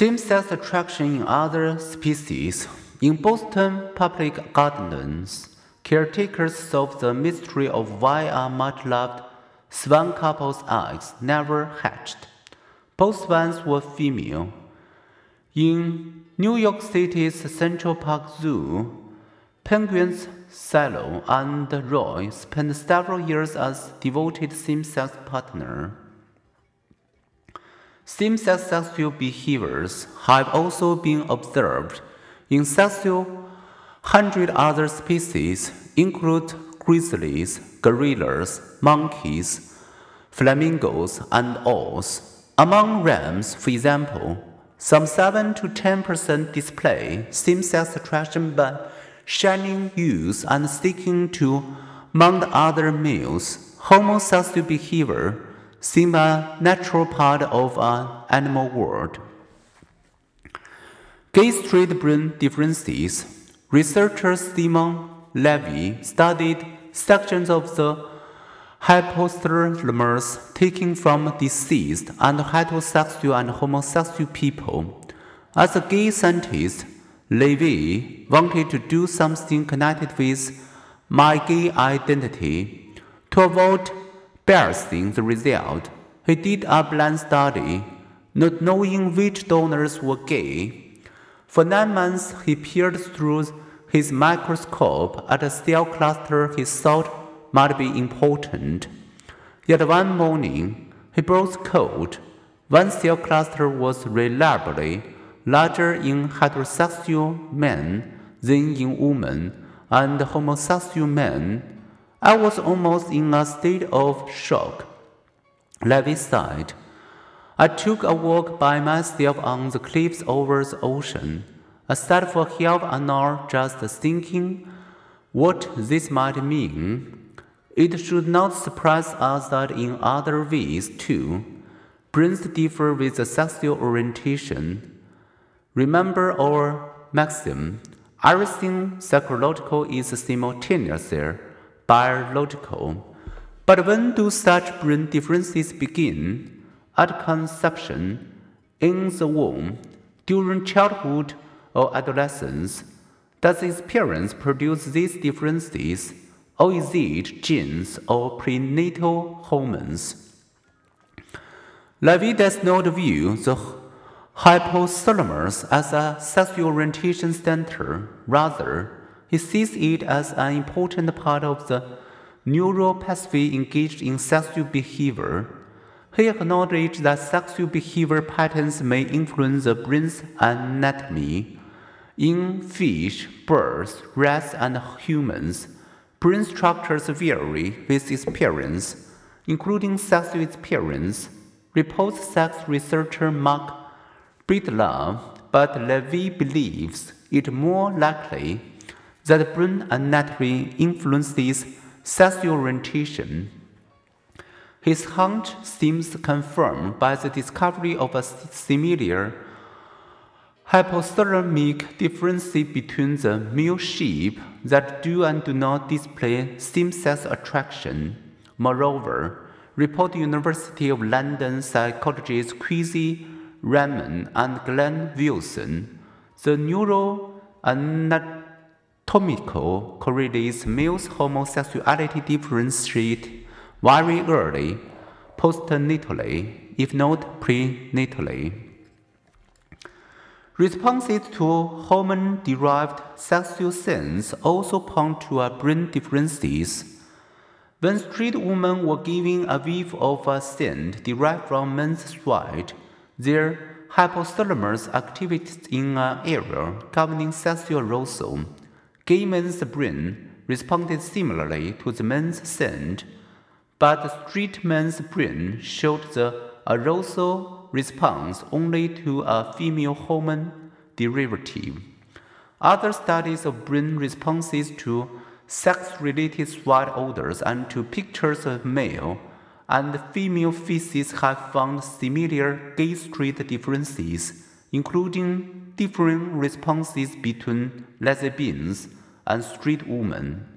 Same sex attraction in other species. In Boston public gardens, caretakers solve the mystery of why a much loved swan couple's eggs never hatched. Both swans were female. In New York City's Central Park Zoo, penguins Silo and Roy spent several years as devoted same sex partners. Same sex sexual behaviors have also been observed in several hundred other species, include grizzlies, gorillas, monkeys, flamingos, and owls. Among rams, for example, some 7 to 10% display same sex attraction by shining youth and sticking to among other males. Homosexual behavior seem a natural part of an animal world. Gay straight brain differences. Researcher Simon LeVay studied sections of the hypothalamus taken from deceased and heterosexual and homosexual people. As a gay scientist, LeVay wanted to do something connected with my gay identity to avoid biasing the result. He did a blind study, not knowing which donors were gay. For nine months, he peered through his microscope at a cell cluster he thought might be important. Yet one morning, he broke code. One cell cluster was reliably larger in heterosexual men than in women and homosexual men. I was almost in a state of shock. LeVay sighed. I took a walk by myself on the cliffs over the ocean. I sat for half an hour just thinking what this might mean. It should not surprise us that in other ways, too, brains differ with the sexual orientation. Remember our maxim everything psychological is simultaneously biological. But when do such brain differences begin? At conception, in the womb, during childhood or adolescence? Does experience produce these differences, or is it genes or prenatal hormones? LeVay does not view the hypothalamus as a sexual orientation center. Rather, he sees it as an important part of the neural pathway engaged in sexual behavior. He acknowledged that sexual behavior patterns may influence the brain's anatomy. In fish, birds, rats, and humans, brain structures vary with experience, including sexual experience, reports sex researcher Marc Breedlove, but LeVay believes it more likely that brain anatomy influences sexual orientation. His hunch seems confirmed by the discovery of a similar hypothalamic difference between the male sheep that do and do not display same-sex attraction. Moreover, report University of London psychologists Qazi Rahman and Glenn Wilson, the neuroanatomical correlates males' homosexuality differentiate very early, postnatally, if not prenatally. Responses to hormone derived sexual sins also point to a brain differences. When straight women were given a whiff of a scent derived from men's sweat, their hypothalamus activates in an area governing sexual arousal. Gay men's brain responded similarly to the men's scent, but the straight man's brain showed the arousal response only to a female hormone derivative. Other studies of brain responses to sex related sweat odors and to pictures of male and female feces have found similar gay straight differences, including differing responses between lesbians and street women.